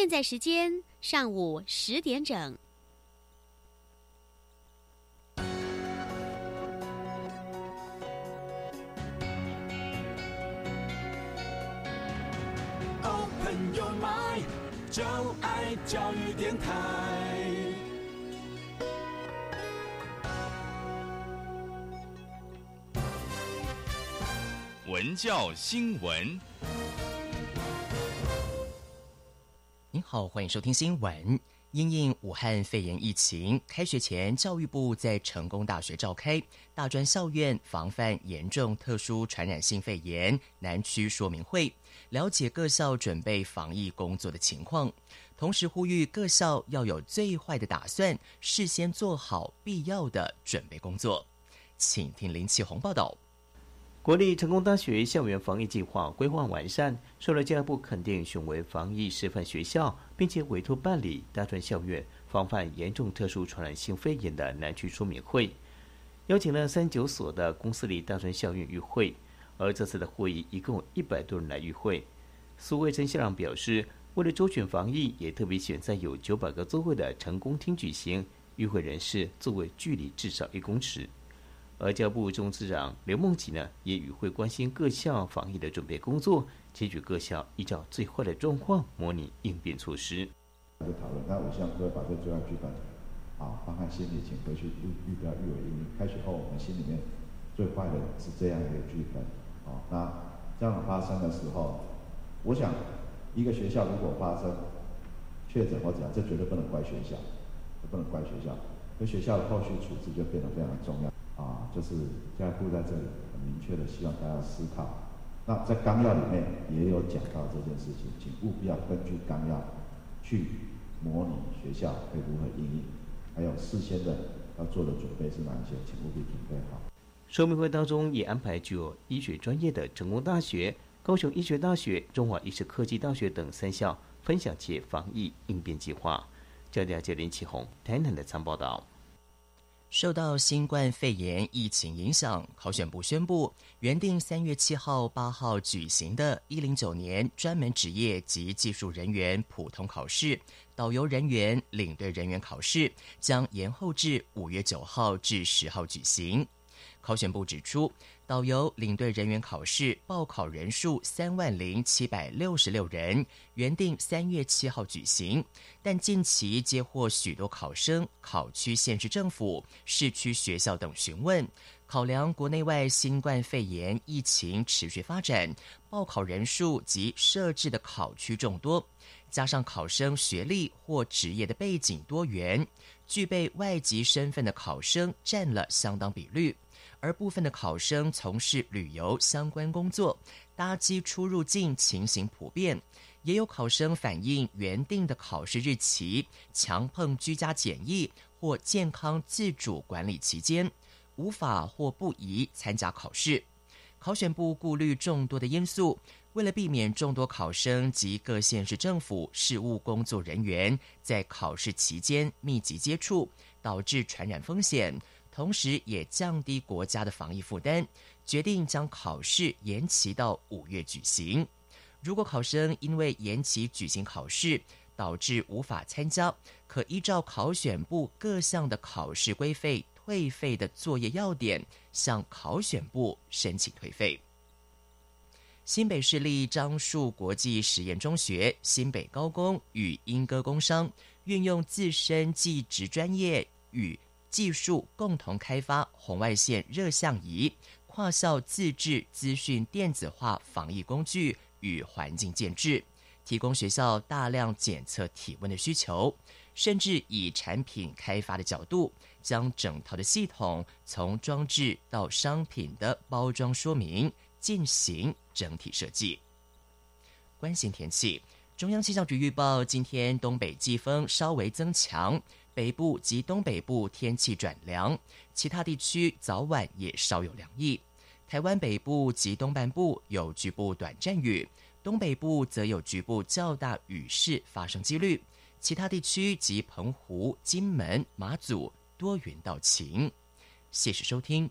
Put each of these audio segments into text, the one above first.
现在时间上午十点整。Open your mind，就爱教育电台。文教新闻，好，欢迎收听新闻。因应武汉肺炎疫情，开学前，教育部在成功大学召开大专校院防范严重特殊传染性肺炎南区说明会，了解各校准备防疫工作的情况，同时呼吁各校要有最坏的打算，事先做好必要的准备工作。请听林启宏报道。国立成功大学校园防疫计划规划完善，受到教育部肯定，选为防疫示范学校，并且委托办理大专校院防范严重特殊传染性肺炎的南区说明会，邀请了三九所的公司里大专校院与会。而这次的会议一共一百多人来与会。苏卫生校长表示，为了周全防疫，也特别选在有九百个座位的成功厅举行，与会人士座位距离至少一公尺。而教部中次长刘梦琪呢，也与会关心各校防疫的准备工作，期许各校依照最坏的状况模拟应变措施。就讨论，那我希望各位把这最坏剧本，啊，放在心里，请回去预预标预为因。开学后，我们心里面最坏的是这样一个剧本，啊，那这样发生的时候，我想一个学校如果发生确诊或怎样，这绝对不能怪学校，不能怪学校，因为学校的后续处置就变得非常的重要。啊，就是现在布在这里，很明确的希望大家思考。那在纲要里面也有讲到这件事情，请务必要根据纲要去模拟学校会如何应应，还有事先的要做的准备是哪一些，请务必准备好。说明会当中也安排具有医学专业的成功大学、高雄医学大学、中华医师科技大学等三校分享其防疫应变计划。焦点接林启宏台南的参报道。受到新冠肺炎疫情影响，考选部宣布，原定三月七号、八号举行的一零九年专门职业及技术人员普通考试、导游人员、领队人员考试，将延后至五月九号至十号举行。考选部指出。导游领队人员考试报考人数三万零七百六十六人，原定三月七号举行，但近期接获许多考生、考区县市政府、市区学校等询问，考量国内外新冠肺炎疫情持续发展，报考人数及设置的考区众多，加上考生学历或职业的背景多元，具备外籍身份的考生占了相当比率。而部分的考生从事旅游相关工作，搭机出入境情形普遍，也有考生反映原定的考试日期强碰居家检疫或健康自主管理期间，无法或不宜参加考试。考选部顾虑众多的因素，为了避免众多考生及各县市政府事务工作人员在考试期间密集接触，导致传染风险。同时，也降低国家的防疫负担，决定将考试延期到五月举行。如果考生因为延期举行考试导致无法参加，可依照考选部各项的考试规费退费的作业要点，向考选部申请退费。新北市立樟树国际实验中学、新北高工与英歌工商运用自身技职专业与。技术共同开发红外线热像仪，跨校自制资讯电子化防疫工具与环境建制，提供学校大量检测体温的需求，甚至以产品开发的角度，将整套的系统从装置到商品的包装说明进行整体设计。关心天气，中央气象局预报，今天东北季风稍微增强。北部及东北部天气转凉，其他地区早晚也稍有凉意。台湾北部及东半部有局部短暂雨，东北部则有局部较大雨势发生几率。其他地区及澎湖、金门、马祖多云到晴。谢谢收听。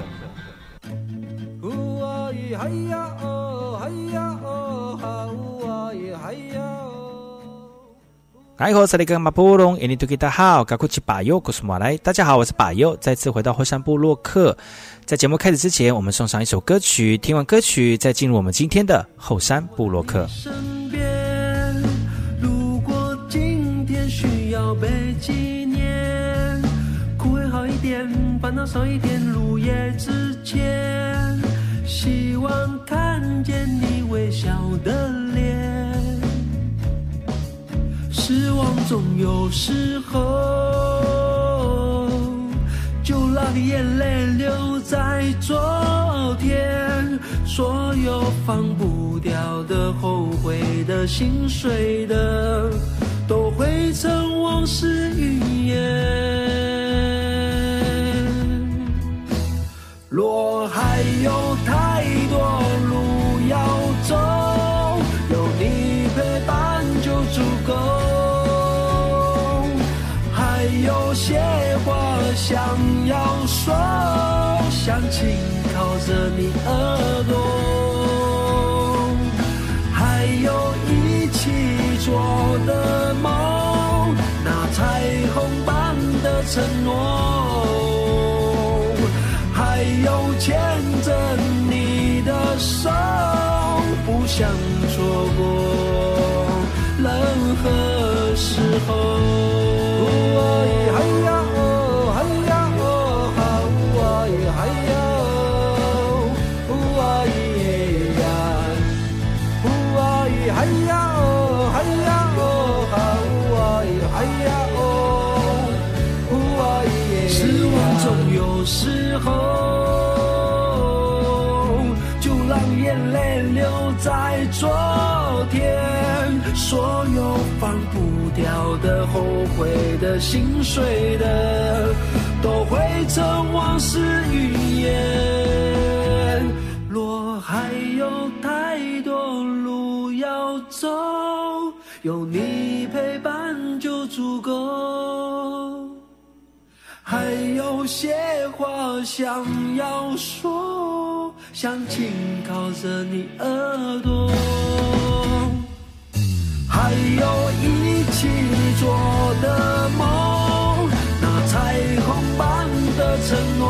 哎，好，这里跟马布隆，印尼土著大好，赶快去把右，古苏马来。大家好，我是把右，再次回到后山部落克。在节目开始之前，我们送上一首歌曲，听完歌曲再进入我们今天的后山部落克。如果今天需要被纪念，苦会好一点，烦恼少一点，入夜之前，希望看见你微笑的脸。失望总有时候，就让眼泪留在昨天。所有放不掉的、后悔的、心碎的，都会成往事云烟。若还有太想要说，想紧靠着你耳朵，还有一起做的梦，那彩虹般的承诺，还有牵着你的手，不想错过任何时候。掉的、后悔的、心碎的，都会成往事云烟。若还有太多路要走，有你陪伴就足够。还有些话想要说，想紧靠着你耳朵，还有一一起做的梦，那彩虹般的承诺，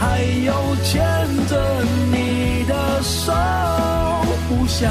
还有牵着你的手，不想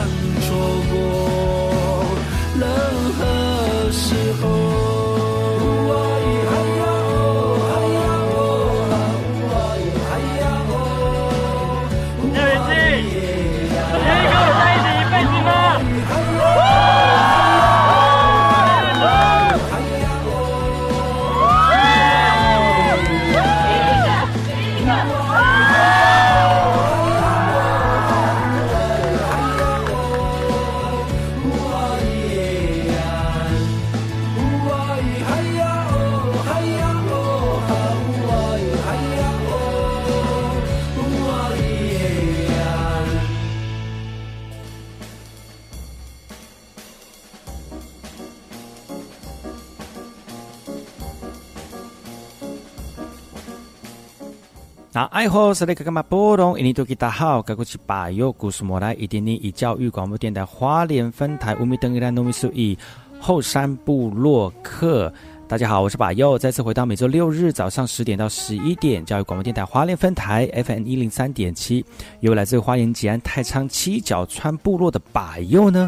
那爱好是那个干嘛波动？印尼多吉大好，该过去把右故事莫来，一点点以教育广播电台花莲分台五米登伊兰农米苏以后山部落客。大家好，我是把又，再次回到每周六日早上十点到十一点，教育广播电台花莲分台 FM 一零三点七，由来自花莲吉安太仓七角川部落的把右呢。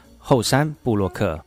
后山布洛克。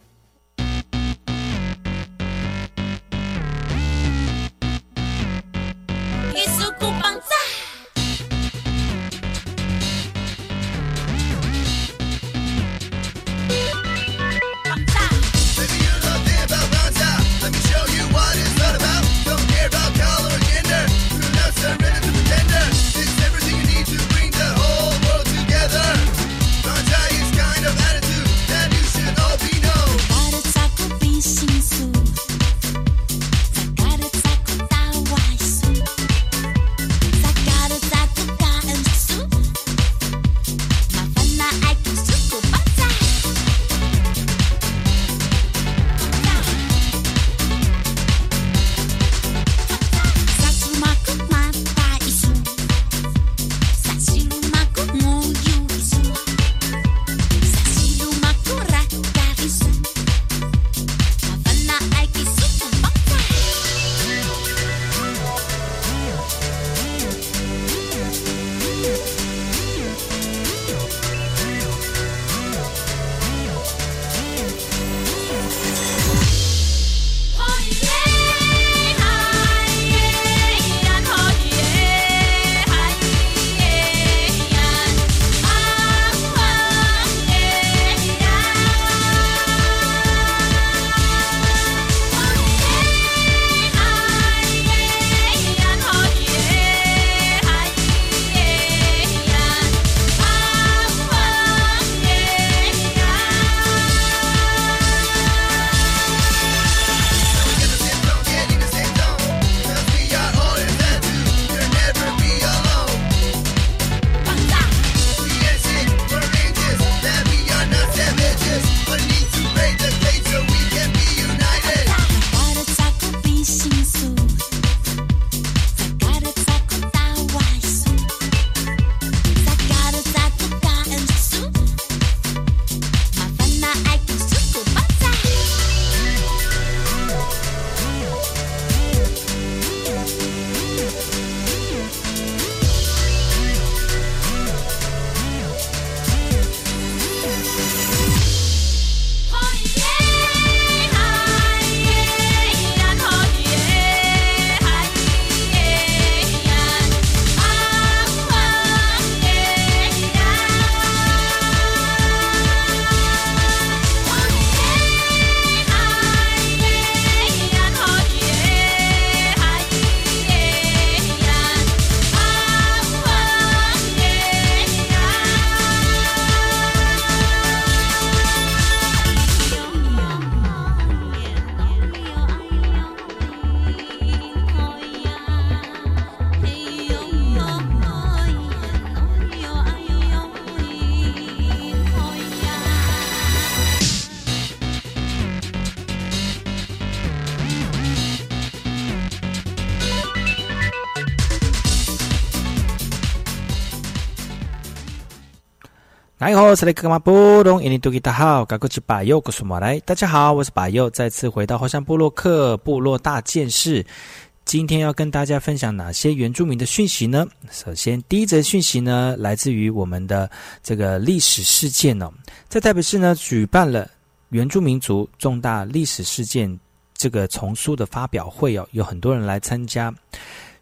你好，是雷克马布隆，印尼多吉大好，赶过去把右，告诉马来，大家好，我是把右，再次回到火山部落克部落大件事。今天要跟大家分享哪些原住民的讯息呢？首先，第一则讯息呢，来自于我们的这个历史事件哦，在台北市呢举办了原住民族重大历史事件这个丛书的发表会哦，有很多人来参加，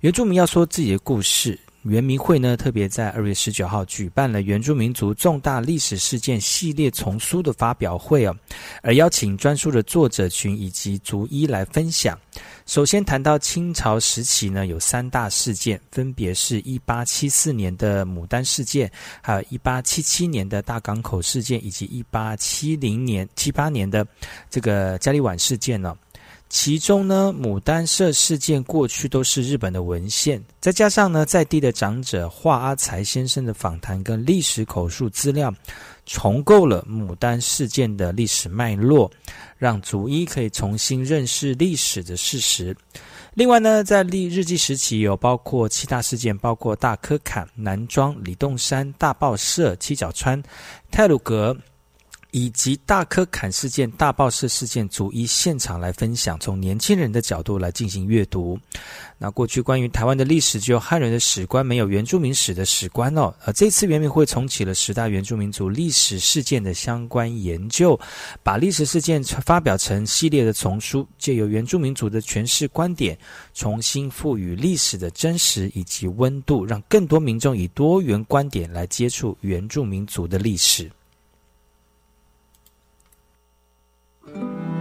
原住民要说自己的故事。原民会呢，特别在二月十九号举办了原住民族重大历史事件系列丛书的发表会哦，而邀请专书的作者群以及族医来分享。首先谈到清朝时期呢，有三大事件，分别是一八七四年的牡丹事件，还有一八七七年的大港口事件，以及一八七零年七八年的这个嘉里碗事件呢。其中呢，牡丹社事件过去都是日本的文献，再加上呢，在地的长者华阿才先生的访谈跟历史口述资料，重构了牡丹事件的历史脉络，让族医可以重新认识历史的事实。另外呢，在历日记时期有包括七大事件，包括大科坎、南庄、李洞山、大报社、七角川、泰鲁阁。以及大科坎事件、大报社事件，逐一现场来分享，从年轻人的角度来进行阅读。那过去关于台湾的历史，只有汉人的史观，没有原住民史的史观哦。而这次原民会重启了十大原住民族历史事件的相关研究，把历史事件发表成系列的丛书，借由原住民族的诠释观点，重新赋予历史的真实以及温度，让更多民众以多元观点来接触原住民族的历史。Thank you.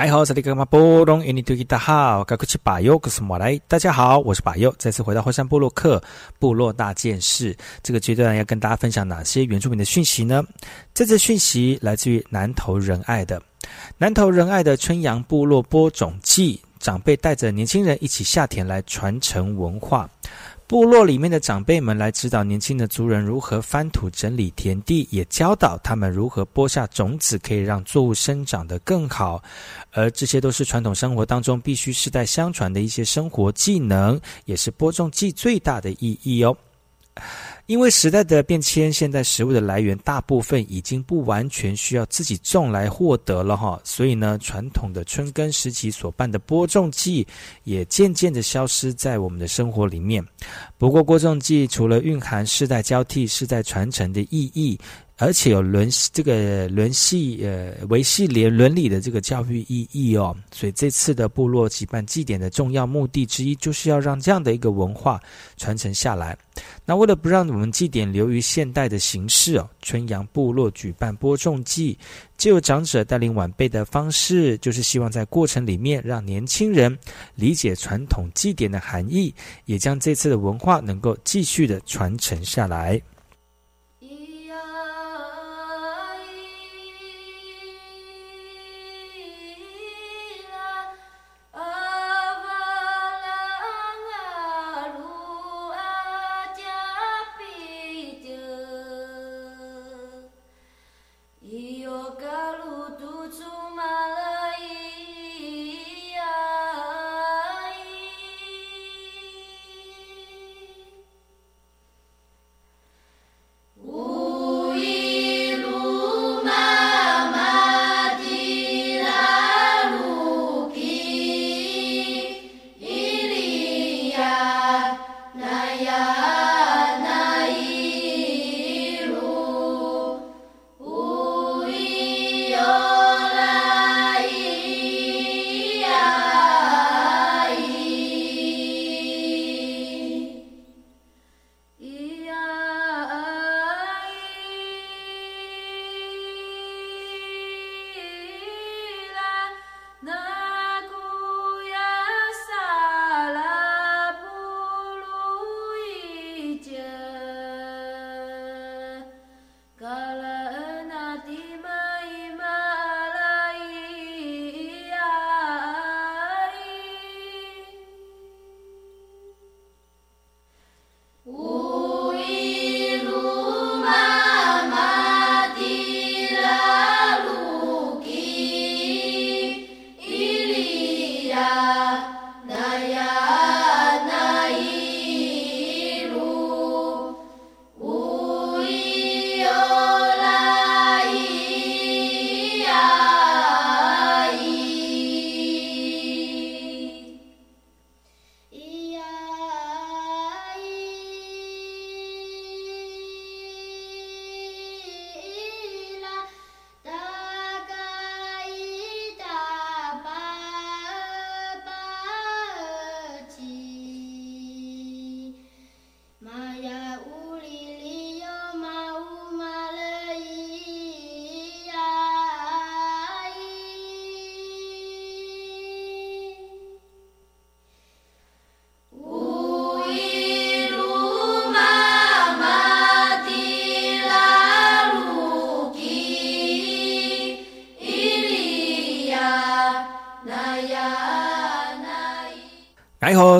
你好，这里是马波隆，印尼土大好，该过去巴尤，可是马来。大家好，我是巴尤，再次回到火山部落克部落大件事这个阶段，要跟大家分享哪些原住民的讯息呢？这次讯息来自于南投仁爱的南投仁爱的春阳部落播种季，长辈带着年轻人一起下田来传承文化。部落里面的长辈们来指导年轻的族人如何翻土整理田地，也教导他们如何播下种子，可以让作物生长得更好。而这些都是传统生活当中必须世代相传的一些生活技能，也是播种季最大的意义哦。因为时代的变迁，现在食物的来源大部分已经不完全需要自己种来获得了哈，所以呢，传统的春耕时期所办的播种季也渐渐的消失在我们的生活里面。不过，播种季除了蕴含世代交替、世代传承的意义。而且有伦这个伦系呃维系连伦理的这个教育意义哦，所以这次的部落举办祭典的重要目的之一，就是要让这样的一个文化传承下来。那为了不让我们祭典流于现代的形式哦，春阳部落举办播种祭，就有长者带领晚辈的方式，就是希望在过程里面让年轻人理解传统祭典的含义，也将这次的文化能够继续的传承下来。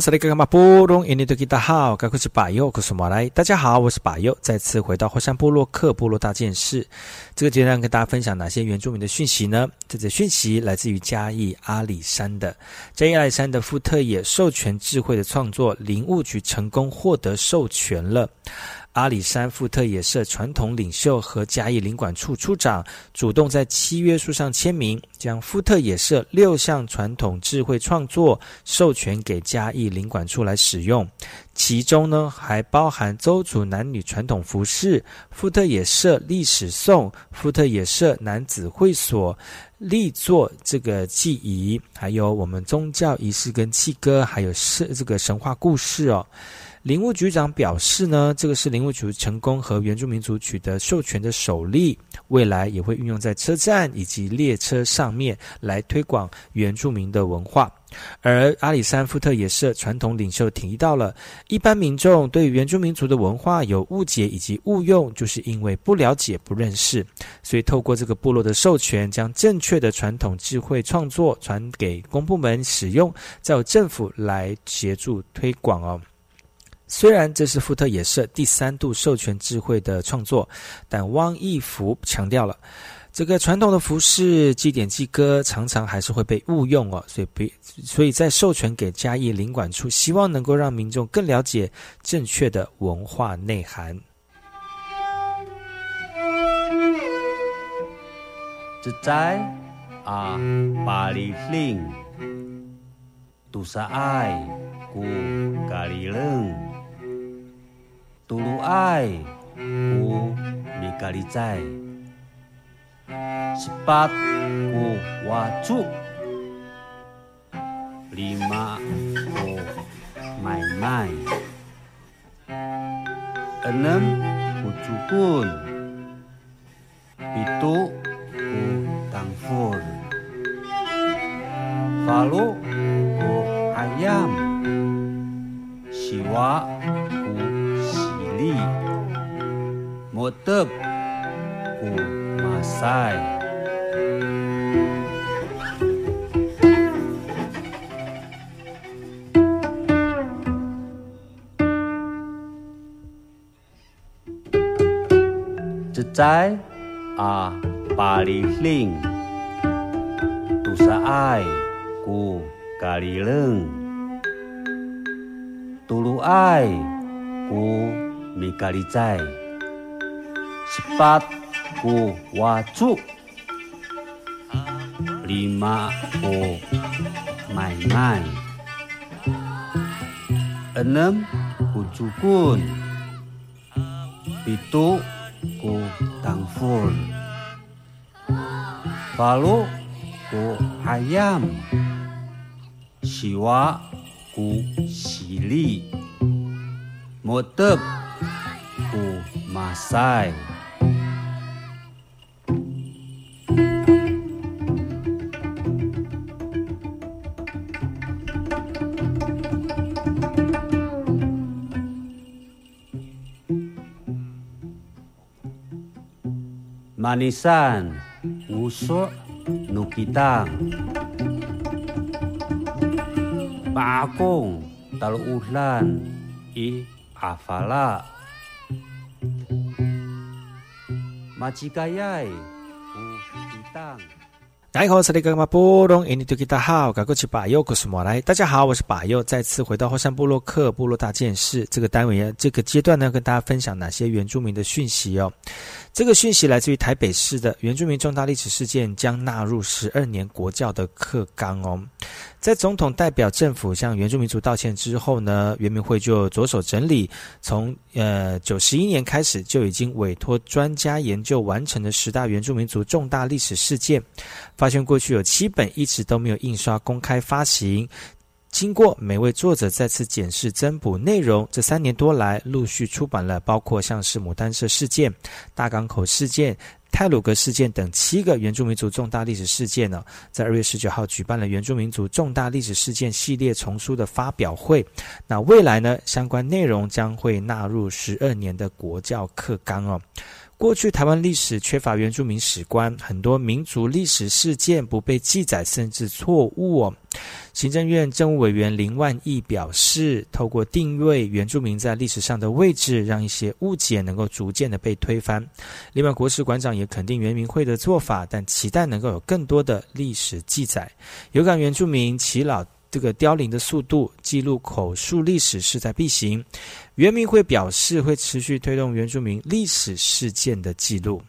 萨利格玛布隆印尼多吉达好，该库是，马来。大家好，我是巴佑，再次回到火山部落克部落大件事。这个阶段跟大家分享哪些原住民的讯息呢？这则讯息来自于嘉义阿里山的嘉义阿里山的富特野授权智慧的创作，林务局成功获得授权了。阿里山富特野社传统领袖和嘉义领馆处处长主动在契约书上签名，将富特野社六项传统智慧创作授权给嘉义领馆处来使用，其中呢还包含周族男女传统服饰、富特野社历史颂、富特野社男子会所立作这个祭仪，还有我们宗教仪式跟祭歌，还有是这个神话故事哦。林务局长表示呢，这个是林务局成功和原住民族取得授权的首例，未来也会运用在车站以及列车上面来推广原住民的文化。而阿里山富特也是传统领袖提到了，一般民众对原住民族的文化有误解以及误用，就是因为不了解、不认识，所以透过这个部落的授权，将正确的传统智慧创作传给公部门使用，再由政府来协助推广哦。虽然这是福特野社第三度授权智慧的创作，但汪义福强调了，这个传统的服饰祭典祭歌常常还是会被误用哦，所以所以在授权给嘉义领馆处，希望能够让民众更了解正确的文化内涵。自在啊，巴黎令，杜萨爱古咖喱冷。Tulu ai ku mikali cai Sepat ku wacu Lima ku mai mai Enam ku cukun Pitu ku tangfur Falu ku ayam. Siwa tep ku masai. Cecai A paling Tusaai Ku Kalileng Tulu ai ku mikalicai sepat ku wacu lima ku mai mai enam ku cukun pitu ku tangful palu ku ayam siwa ku sili motep ku Masai. Manisan ngusuk nukitang Pakong talu ulan i afala 马吉盖耶，乌吉当。大家好，这里是马布隆印尼多吉达好，我是巴佑，我是马来。大家好，我是巴佑，再次回到后山部落克部落大件事这个单位，这个阶段呢，跟大家分享哪些原住民的讯息哦。这个讯息来自于台北市的原住民重大历史事件将纳入十二年国教的课纲哦。在总统代表政府向原住民族道歉之后呢，原民会就着手整理，从呃九十一年开始就已经委托专家研究完成的十大原住民族重大历史事件，发现过去有七本一直都没有印刷公开发行。经过每位作者再次检视增补内容，这三年多来陆续出版了包括像是牡丹社事件、大港口事件、泰鲁格事件等七个原住民族重大历史事件呢，在二月十九号举办了原住民族重大历史事件系列丛书的发表会。那未来呢，相关内容将会纳入十二年的国教课纲哦。过去台湾历史缺乏原住民史观，很多民族历史事件不被记载，甚至错误。行政院政务委员林万益表示，透过定位原住民在历史上的位置，让一些误解能够逐渐的被推翻。另外，国史馆长也肯定原民会的做法，但期待能够有更多的历史记载。有感原住民耆老。这个凋零的速度，记录口述历史势在必行。原民会表示，会持续推动原住民历史事件的记录。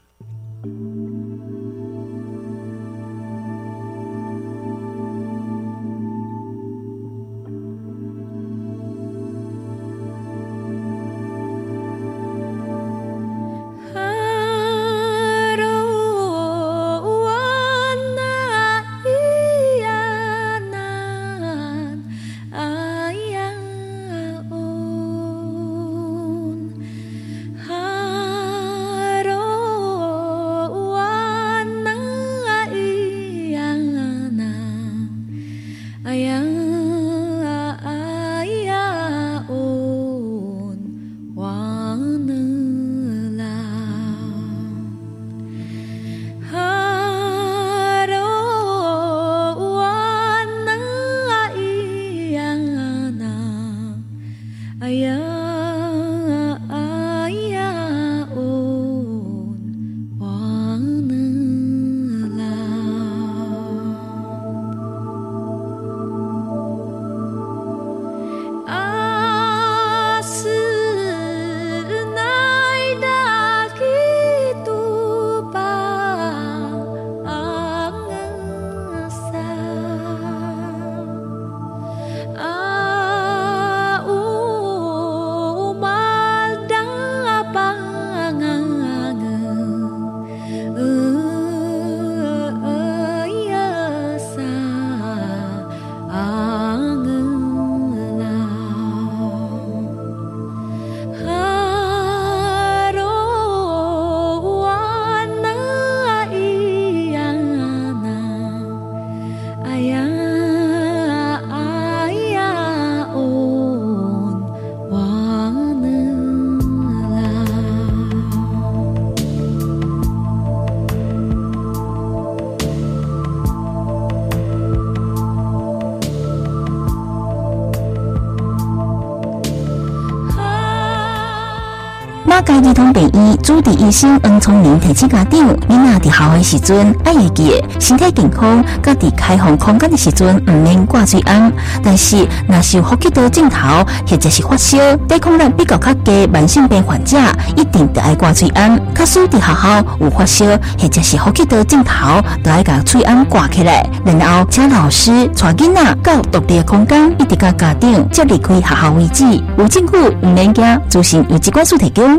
儿童病院主治医生黄聪明提醒家长，囡仔伫校的时阵爱会记，身体健康，甲伫开放空间的时阵毋免挂嘴安。但是，若是有呼吸道镜头或者是发烧，抵抗力比较较低慢性病患者，一定得爱挂嘴安。卡使伫学校有发烧或者是呼吸道镜头，都爱甲嘴安挂起来。然后，请老师带囡仔到独立的空间，一直甲家长接离开学校为止。有证据毋免惊，资讯由机关署提供。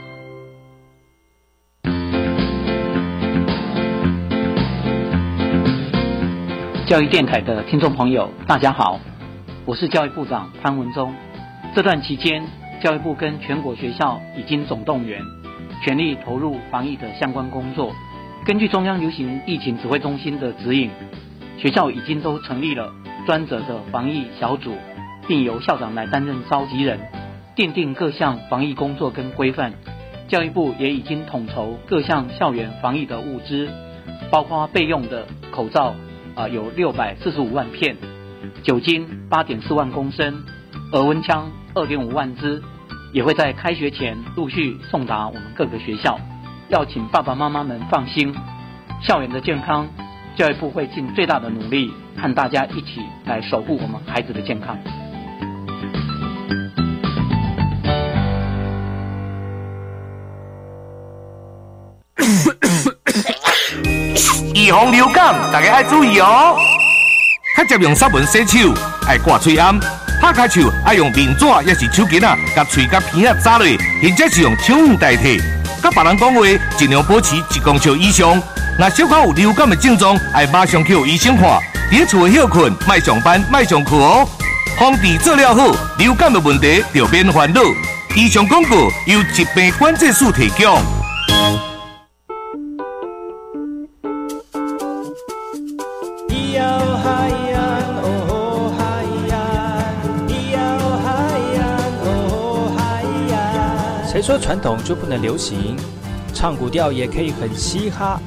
教育电台的听众朋友，大家好，我是教育部长潘文忠。这段期间，教育部跟全国学校已经总动员，全力投入防疫的相关工作。根据中央流行疫情指挥中心的指引，学校已经都成立了专责的防疫小组，并由校长来担任召集人，奠定各项防疫工作跟规范。教育部也已经统筹各项校园防疫的物资，包括备用的口罩。啊，有六百四十五万片，酒精八点四万公升，额温枪二点五万支，也会在开学前陆续送达我们各个学校。要请爸爸妈妈们放心，校园的健康，教育部会尽最大的努力，和大家一起来守护我们孩子的健康。防流感，大家爱注意哦。较常用纱文洗手，爱挂嘴暗。拍开手爱用面纸，也是手巾啊，甲嘴甲鼻啊扎落，或者是用手绢代替。甲别人讲话，尽量保持一公尺以上。若小可有流感的症状，爱马上去医生看。伫厝休困，莫上班，莫上课哦。防治做了好，流感的问题就免烦恼。以上广告由疾病管制署提供。谁说传统就不能流行？唱古调也可以很嘻哈。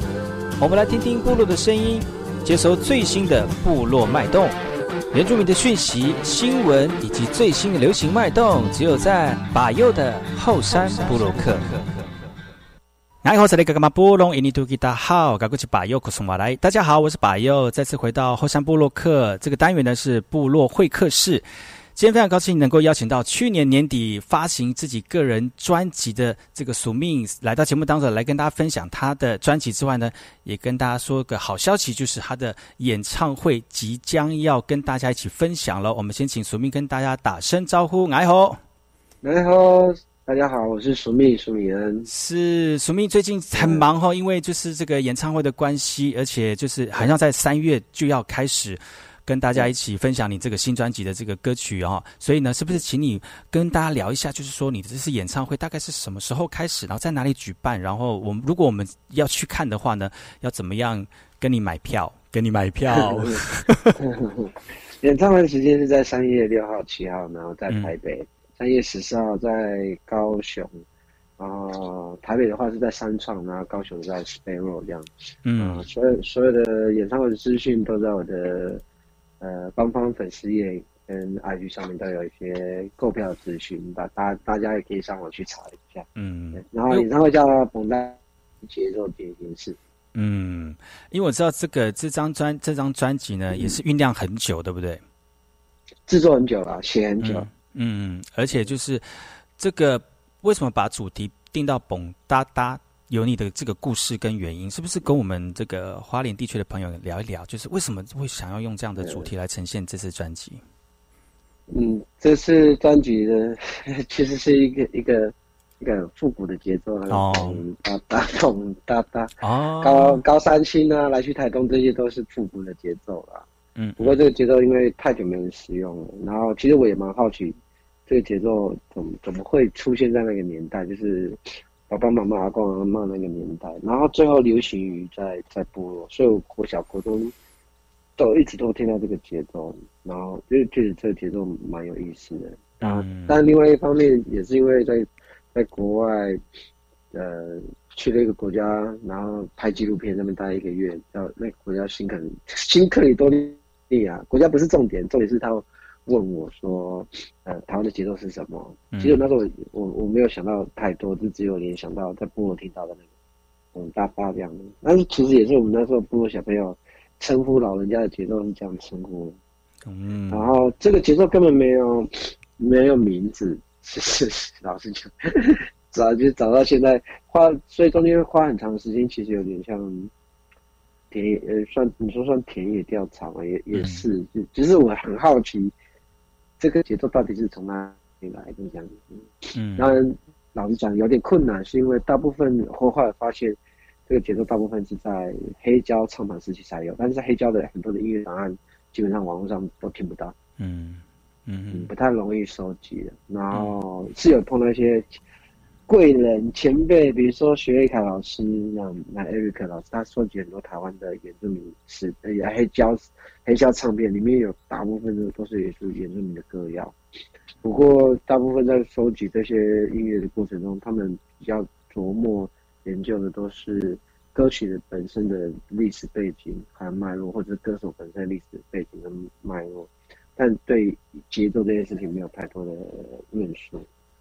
我们来听听部落的声音，接收最新的部落脉动、原住民的讯息、新闻以及最新的流行脉动，只有在把右的后山部落克。你好，这里格格马波隆，印尼土吉大好，赶过去把右库送马来。大家好，我是把右，再次回到后山部落克这个单元呢，是部落会客室。今天非常高兴能够邀请到去年年底发行自己个人专辑的这个署命来到节目当中来跟大家分享他的专辑之外呢，也跟大家说个好消息，就是他的演唱会即将要跟大家一起分享了。我们先请署命跟大家打声招呼，来好，来好，大家好，我是署命署命恩。是署命最近很忙哈，因为就是这个演唱会的关系，而且就是好像在三月就要开始。跟大家一起分享你这个新专辑的这个歌曲哦，所以呢，是不是请你跟大家聊一下，就是说你的这次演唱会大概是什么时候开始，然后在哪里举办？然后我们如果我们要去看的话呢，要怎么样跟你买票？跟你买票？演唱会时间是在三月六号、七号，然后在台北；三月十四号在高雄，啊，台北的话是在三创，然后高雄在 Sparrow 这样。嗯，所有所有的演唱会的资讯都在我的。呃，官方粉丝页跟 IG 上面都有一些购票资讯，大大大家也可以上网去查一下。嗯，然后演唱会叫《绷带节奏进行式》。嗯，因为我知道这个这张专这张专辑呢，也是酝酿很久，对不对？制作很久了，写很久。嗯，而且就是这个为什么把主题定到“蹦哒哒”？有你的这个故事跟原因，是不是跟我们这个花莲地区的朋友聊一聊？就是为什么会想要用这样的主题来呈现这次专辑？嗯，这次专辑的 其实是一个一个一个复古的节奏，哦，哒哒咚哒哒，哦，高高三星啊，来去台东，这些都是复古的节奏啦。嗯，不过这个节奏因为太久没人使用了，然后其实我也蛮好奇，这个节奏怎怎么会出现在那个年代？就是。爸爸妈妈、阿公阿妈那个年代，然后最后流行于在在部落，所以我国小、国中都一直都听到这个节奏，然后就觉得这个节奏蛮有意思的。啊，但另外一方面也是因为在在国外，呃，去了一个国家，然后拍纪录片，那边待一个月，到那个国家新肯新克里多利亚，国家不是重点，重点是他。问我说：“呃，台湾的节奏是什么？”其实那时候我我没有想到太多，就只有联想到在部落听到的那个，嗯，大巴这样的。但是其实也是我们那时候部落小朋友称呼老人家的节奏是这样称呼。嗯。然后这个节奏根本没有没有名字，是是老实讲，找就找到现在花，所以中间花很长时间，其实有点像田野，呃，算你说算田野调查嘛，也也是，就只是我很好奇。这个节奏到底是从哪里来的？这样子，嗯，当然，老实讲有点困难，是因为大部分后来发现，这个节奏大部分是在黑胶唱盘时期才有，但是在黑胶的很多的音乐档案基本上网络上都听不到，嗯嗯，不太容易收集的。然后是有碰到一些。贵人前辈，比如说徐瑞凯老师，那那艾瑞克老师，他收集很多台湾的原住民史，也黑胶黑胶唱片，里面有大部分都都是也是原住民的歌谣。不过，大部分在收集这些音乐的过程中，他们比较琢磨研究的都是歌曲的本身的历史背景还有脉络，或者歌手本身历史背景的脉络，但对节奏这件事情没有太多的论述。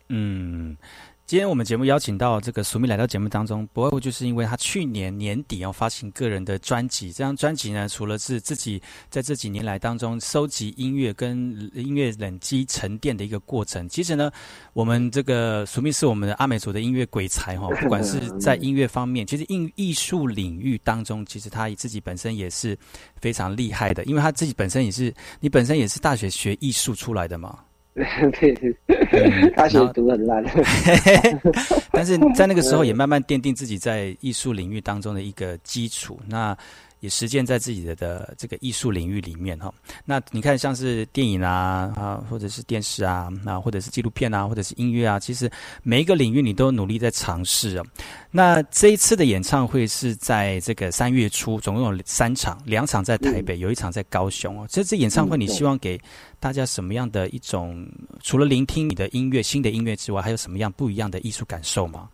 嗯。今天我们节目邀请到这个苏密来到节目当中，不外乎就是因为他去年年底要发行个人的专辑。这张专辑呢，除了是自己在这几年来当中收集音乐跟音乐冷积沉淀的一个过程。其实呢，我们这个苏密是我们的阿美族的音乐鬼才哈，不管是在音乐方面，其实艺艺术领域当中，其实他自己本身也是非常厉害的，因为他自己本身也是你本身也是大学学艺术出来的嘛。对 对，大学读很烂，但是在那个时候也慢慢奠定自己在艺术领域当中的一个基础。那。也实践在自己的的这个艺术领域里面哈。那你看，像是电影啊啊，或者是电视啊，那或者是纪录片啊，或者是音乐啊，其实每一个领域你都努力在尝试啊。那这一次的演唱会是在这个三月初，总共有三场，两场在台北，有一场在高雄哦。这次演唱会你希望给大家什么样的一种？除了聆听你的音乐、新的音乐之外，还有什么样不一样的艺术感受吗？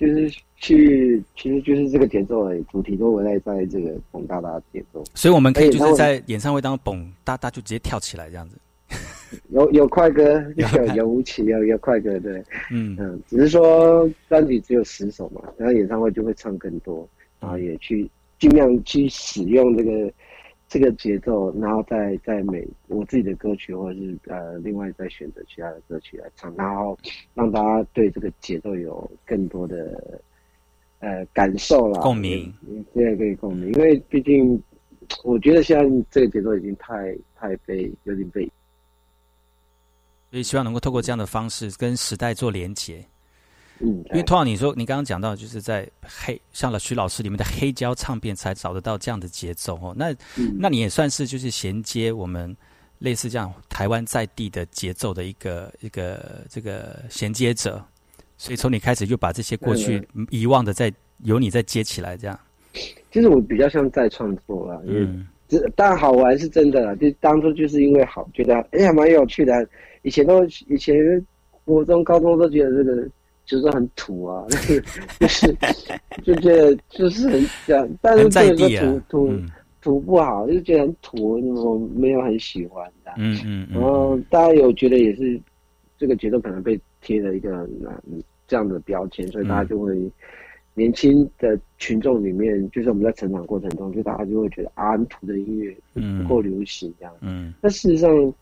就是去，其实就是这个节奏而已，主题都围绕在这个蹦哒哒节奏。所以我们可以就是在演唱会当中蹦哒哒就直接跳起来这样子。有有快歌，有有舞曲，有有快歌，对，嗯嗯，只是说专辑只有十首嘛，然后演唱会就会唱更多，然后也去尽量去使用这个。这个节奏，然后再再每我自己的歌曲，或者是呃，另外再选择其他的歌曲来唱，然后让大家对这个节奏有更多的呃感受啦，共鸣，对，可以共鸣。因为毕竟我觉得现在这个节奏已经太太被有点被，所以希望能够透过这样的方式跟时代做连结。嗯，因为通常你说你刚刚讲到，就是在黑像了徐老师里面的黑胶唱片才找得到这样的节奏哦。那那你也算是就是衔接我们类似这样台湾在地的节奏的一个一个这个衔接者，所以从你开始就把这些过去遗忘的再由你再接起来，这样。其实我比较像在创作啦，嗯，这当然好玩是真的，就当初就是因为好觉得哎呀蛮有趣的，以前都以前国中高中都觉得这个。就是很土啊，就是就觉得就是很这样，但是这个土土土不好，就觉得很土，我没有很喜欢的。嗯嗯。然后大家有觉得也是这个节奏可能被贴了一个嗯这样的标签，所以大家就会年轻的群众里面，就是我们在成长过程中，就大家就会觉得啊，土的音乐不够流行这样。嗯。但事实上，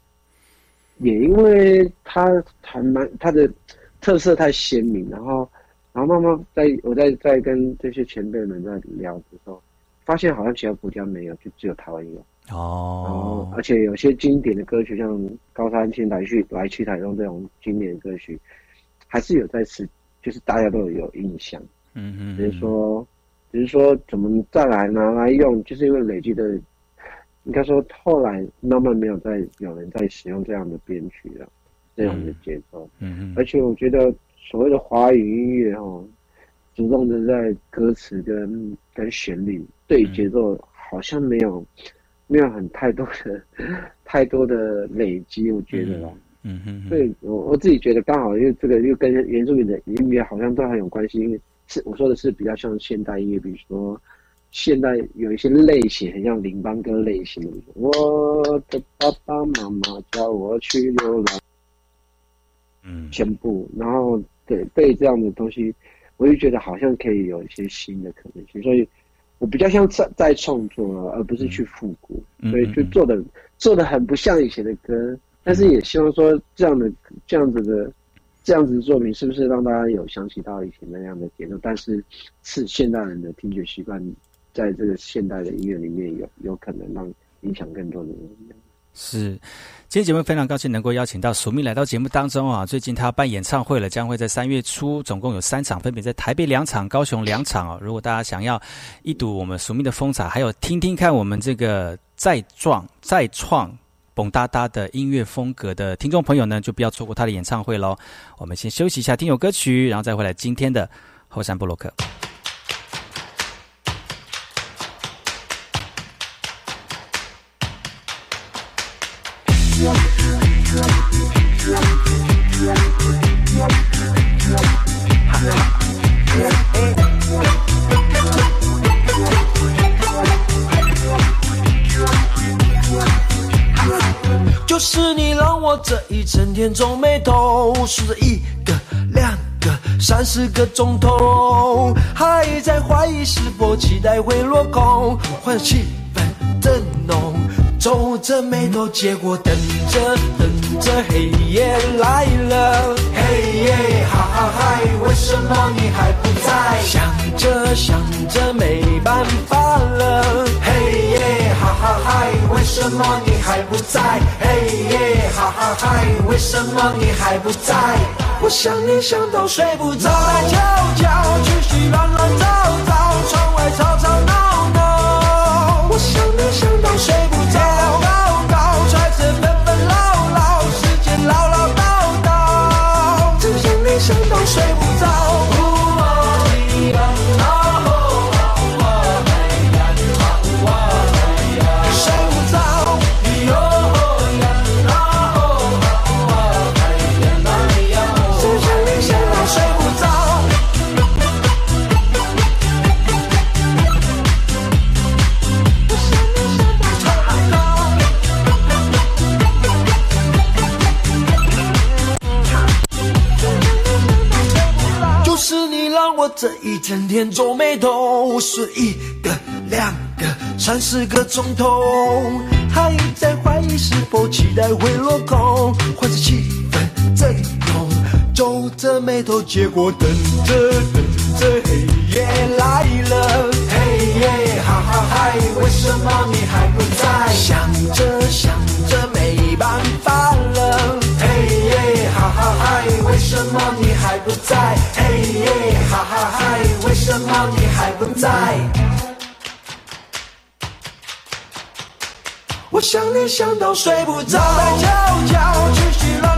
也因为他还蛮他的。特色太鲜明，然后，然后慢慢在我在在跟这些前辈们在聊的时候，发现好像其他国家没有，就只有台湾有。哦。然后，而且有些经典的歌曲，像《高山青来去来去台中》这种经典歌曲，还是有在吃，就是大家都有有印象。嗯嗯。只是说，只是说怎么再来拿来用，就是因为累积的，应该说后来慢慢没有再有人在使用这样的编曲了。这样的节奏，嗯嗯，而且我觉得所谓的华语音乐哦，主动的在歌词跟跟旋律对节奏好像没有没有很太多的 太多的累积，我觉得啦，嗯嗯，对我我自己觉得刚好因为这个又跟原住民的音乐好像都很有关系，因为是我说的是比较像现代音乐，比如说现代有一些类型很像林邦歌类型的，我的爸爸妈妈叫我去流浪。嗯，全部，然后对被这样的东西，我就觉得好像可以有一些新的可能性，所以我比较像在在创作，而不是去复古，所以就做的做的很不像以前的歌，但是也希望说这样的这样子的这样子的作品，是不是让大家有想起到以前那样的节奏，但是是现代人的听觉习惯，在这个现代的音乐里面有有可能让影响更多的人。是，今天节目非常高兴能够邀请到署名来到节目当中啊！最近他办演唱会了，将会在三月初，总共有三场，分别在台北两场、高雄两场哦。如果大家想要一睹我们署名的风采，还有听听看我们这个再壮再创蹦哒哒的音乐风格的听众朋友呢，就不要错过他的演唱会喽。我们先休息一下，听首歌曲，然后再回来今天的后山布洛克。天皱眉头，数着一个、两个、三四个钟头，还在怀疑是否期待会落空，换气氛正浓，皱着眉头，结果等着等着黑夜来了，嘿耶，哈哈嗨，为什么你还不在？想着想着没办法了，嘿耶，哈哈嗨，为什么你还不在？嘿耶，哈哈嗨，为什么你还不在？我想你想到睡不着，来悄悄，去去乱乱糟糟，窗外吵吵闹闹。我想你想到睡不，整天皱眉头，是一个、两个、三四个钟头，还在怀疑是否期待会落空，换着气氛真浓，皱着眉头，结果等着等着黑夜来了，嘿耶，哈哈嗨，为什么你还不在？想着想着没办法了，嘿耶，哈哈嗨，为什么你还不在？在？我想你想到睡不着，在悄悄，去去乱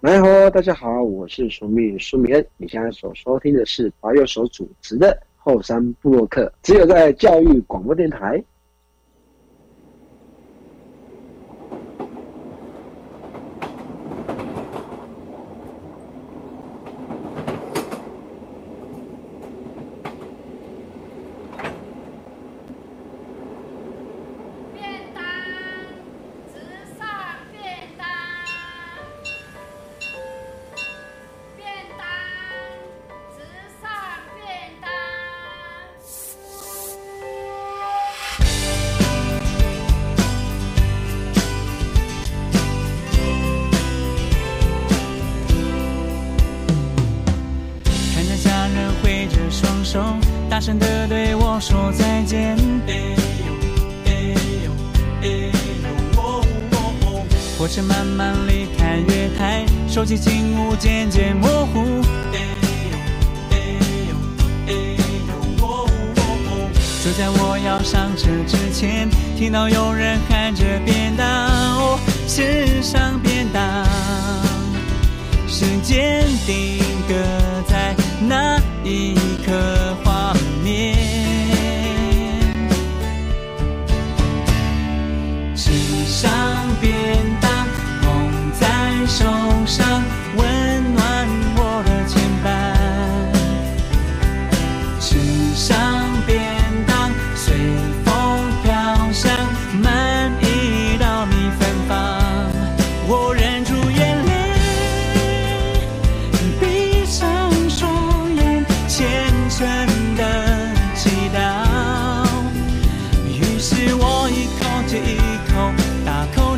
来喽，大家好，我是苏密苏明恩。你现在所收听的是白佑所主持的后山部落客，只有在教育广播电台。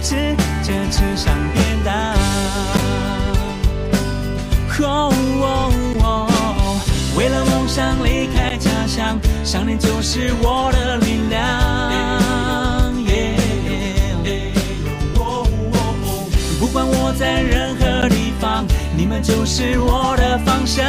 吃着吃上便当。为了梦想离开家乡，想念就是我的力量。不管我在任何地方，你们就是我的方向。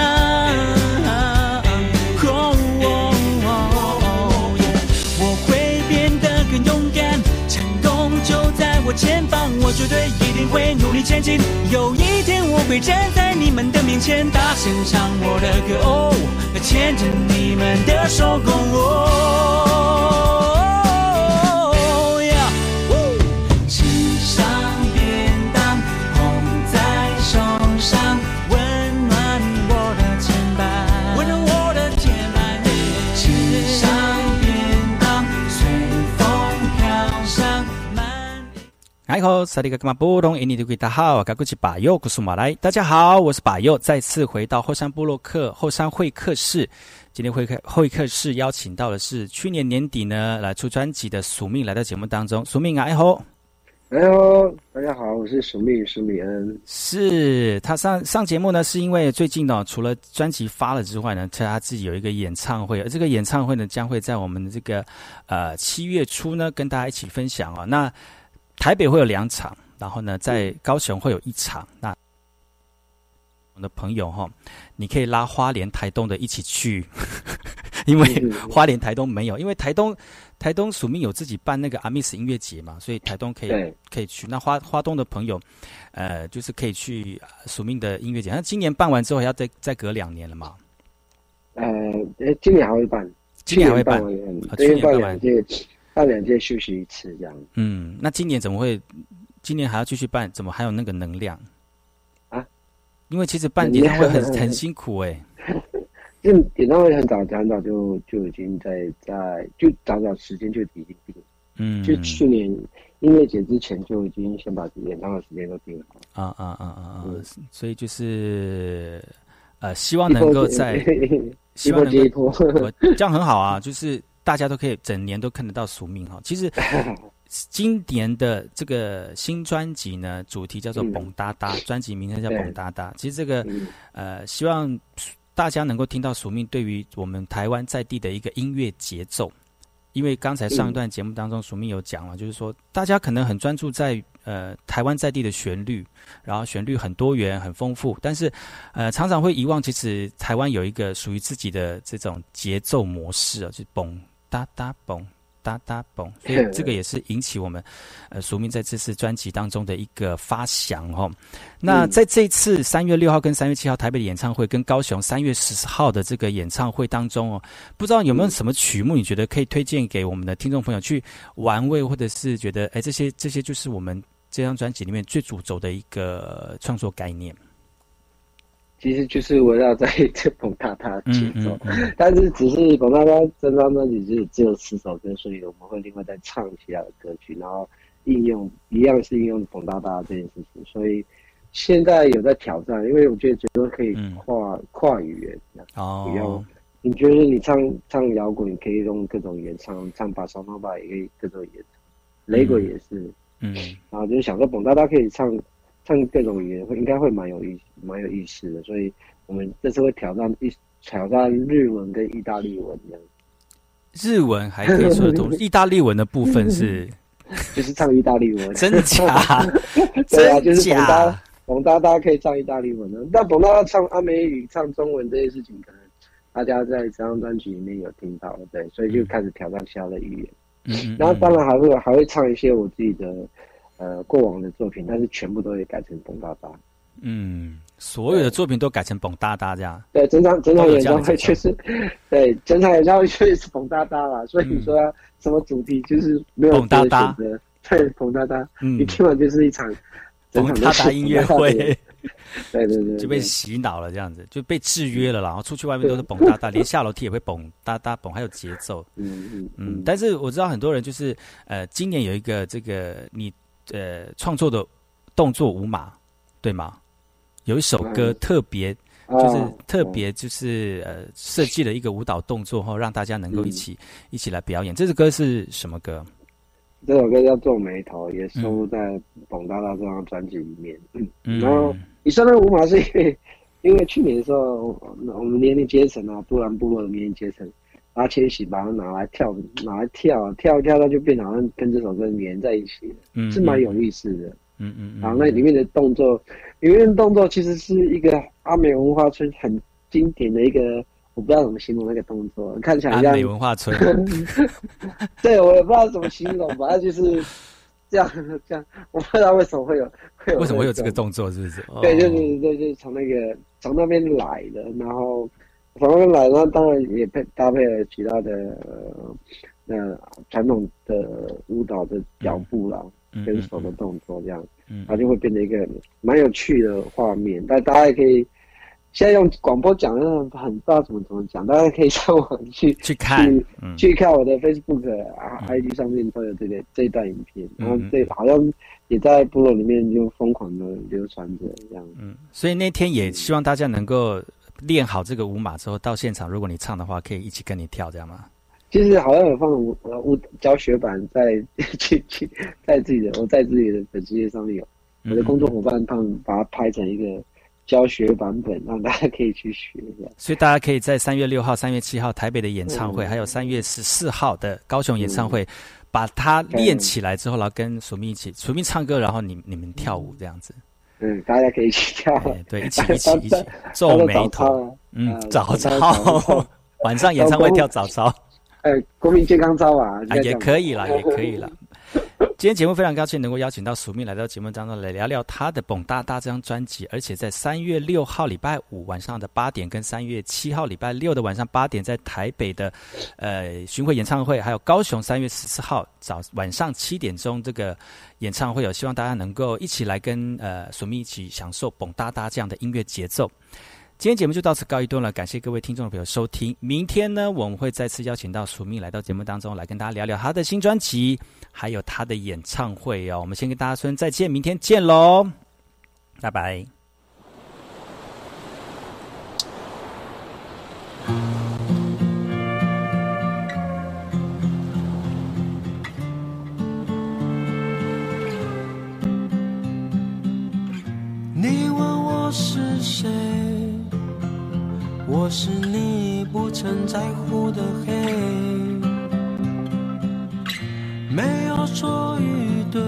前方，我绝对一定会努力前进。有一天我会站在你们的面前，大声唱我的歌，哦，牵着你们的手，共大好，嘎古奇巴尤古苏马来，大家好，我是巴尤，再次回到后山部落克后山会客室。今天会客会客室邀请到的是去年年底呢来出专辑的署命来到节目当中，署命啊，哎吼，哎呦，大家好，我是署命署米恩，是他上上节目呢，是因为最近呢，除了专辑发了之外呢，他他自己有一个演唱会，而这个演唱会呢，将会在我们的这个呃七月初呢，跟大家一起分享啊，那。台北会有两场，然后呢，在高雄会有一场。那我的朋友哈，你可以拉花莲、台东的一起去，因为花莲、台东没有，因为台东台东署名有自己办那个阿密斯音乐节嘛，所以台东可以可以去。那花花东的朋友，呃，就是可以去署名的音乐节。那今年办完之后，要再再隔两年了嘛？呃，今年还会办，今年还会办，今年办完就。办两届休息一次这样。嗯，那今年怎么会？今年还要继续办？怎么还有那个能量？啊？因为其实办演唱会很很辛苦哎。就演唱会很早很早就就已经在在就早早时间就已经定。嗯。就去年音乐节之前就已经先把演唱会时间都定了。啊啊啊啊啊！所以就是呃，希望能够在希望能够 这样很好啊，就是。大家都可以整年都看得到宿命哈。其实 今年的这个新专辑呢，主题叫做“蹦哒哒”，专辑名称叫“蹦哒哒”。其实这个呃，希望大家能够听到宿命对于我们台湾在地的一个音乐节奏。因为刚才上一段节目当中，署名有讲了，就是说大家可能很专注在呃台湾在地的旋律，然后旋律很多元、很丰富，但是呃常常会遗忘，其实台湾有一个属于自己的这种节奏模式啊，就是嘣。哒哒嘣，哒哒嘣，所以这个也是引起我们呃署名在这次专辑当中的一个发想哦。那在这次三月六号跟三月七号台北的演唱会，跟高雄三月十号的这个演唱会当中哦，不知道有没有什么曲目你觉得可以推荐给我们的听众朋友去玩味，或者是觉得哎这些这些就是我们这张专辑里面最主轴的一个创作概念。其实就是围绕在这彭大大的节奏，但是只是彭大大这张专辑只只有十首歌，所以我们会另外再唱其他的歌曲，然后应用一样是应用彭大大这件事情。所以现在有在挑战，因为我觉得觉得可以跨跨语言，哦，不要你觉得你唱唱摇滚，你可以用各种语言唱，唱把双方把也可以各种语言，雷鬼也是，嗯，然后就是想说彭大大可以唱。唱各种语言会应该会蛮有意蛮有意思的，所以我们这次会挑战一挑战日文跟意大利文这样。日文还可以说通，意大利文的部分是 就是唱意大利文，真假？对啊，就是冯大冯大大可以唱意大利文的，但冯大大唱阿美语、唱中文这些事情，可能大家在这张专辑里面有听到，对，所以就开始挑战其他的语言。嗯，然后当然还会还会唱一些我自己的。呃，过往的作品，但是全部都会改成蹦哒哒。嗯，所有的作品都改成蹦哒哒这样。对，整场整场演唱会确实，对，整场演唱会确实是蹦哒哒啦。所以你说，什么主题就是没有蹦哒哒，对，蹦哒哒。嗯，你听完就是一场蹦哒哒音乐会。对对对，就被洗脑了，这样子就被制约了，然后出去外面都是蹦哒哒，连下楼梯也会蹦哒哒蹦，还有节奏。嗯嗯嗯。但是我知道很多人就是呃，今年有一个这个你。呃，创作的动作舞码，对吗？有一首歌特别，就是特别就是呃，设计了一个舞蹈动作后，让大家能够一起一起来表演。这首歌是什么歌？这首歌叫皱眉头，也收录在《董大大》这张专辑里面。嗯，然后你说的舞马是因为，因为去年的时候，我们年龄阶层啊，布兰部落的年龄阶层，阿千玺把它拿来跳，拿来跳，跳一跳，它就变好像跟这首歌连在一起了，是蛮有意思的。嗯嗯。然后那里面的动作，里面的动作其实是一个阿美文化村很经典的一个。我不知道怎么形容那个动作，看起来像美文化村。对，我也不知道怎么形容，反正就是这样 这样。我不知道为什么会有会有为什么会有这个动作，是不是？对，就是对，就是从那个从那边来的，然后从那边来，呢当然也配搭配了其他的呃传统的舞蹈的脚步啦，跟手的动作这样，它就会变成一个蛮有趣的画面。但大家也可以。现在用广播讲，的很不知道怎么怎么讲，大家可以上网去 去看，去看我的 Facebook 啊、IG 上面都有这个这一段影片，然后这好像也在部落里面就疯狂的流传着这样。嗯，所以那天也希望大家能够练好这个舞码之后，到现场如果你唱的话，可以一起跟你跳，这样吗？就是好像有放舞呃舞教学版在去去在自己的我在自己的粉丝页上面有，我的工作伙伴他们把它拍成一个。教学版本让大家可以去学一下，所以大家可以在三月六号、三月七号台北的演唱会，还有三月十四号的高雄演唱会，把它练起来之后，然后跟署名一起署名唱歌，然后你你们跳舞这样子。嗯，大家可以一起跳，对，一起一起一起皱眉头。嗯，早操，晚上演唱会跳早操。呃，国民健康操啊，也可以了，也可以了。今天节目非常高兴能够邀请到署命来到节目当中来聊聊他的《蹦大大》这张专辑，而且在三月六号礼拜五晚上的八点，跟三月七号礼拜六的晚上八点，在台北的呃巡回演唱会，还有高雄三月十四号早晚上七点钟这个演唱会，有希望大家能够一起来跟呃署命一起享受《蹦大大》这样的音乐节奏。今天节目就到此告一段落，感谢各位听众朋友收听。明天呢，我们会再次邀请到署命来到节目当中来跟大家聊聊他的新专辑，还有他的演唱会哦。我们先跟大家说再见，明天见喽，拜拜。是你不曾在乎的黑，没有错与对。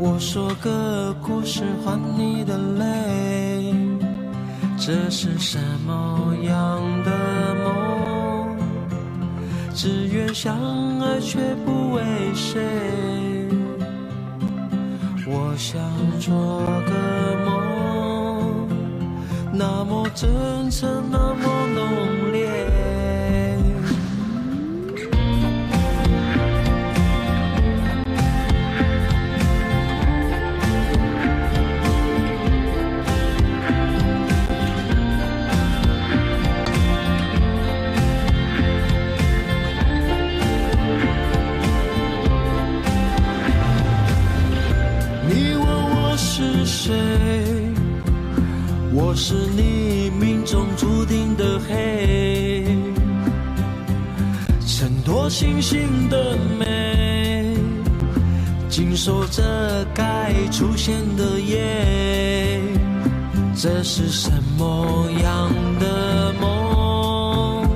我说个故事换你的泪，这是什么样的梦？只愿相爱却不为谁。我想做个梦。那么真诚，那么浓星星的美，紧锁着该出现的夜。这是什么样的梦？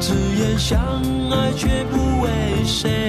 只言相爱却不为谁。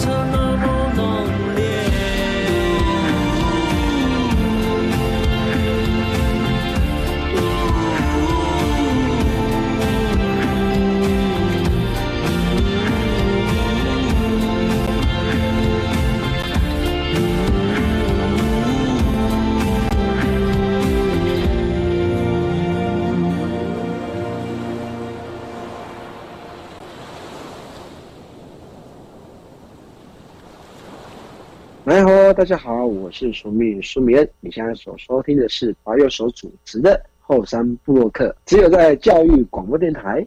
so 大家好，我是熟命熟明，你现在所收听的是白幼手主持的后山布洛克，只有在教育广播电台。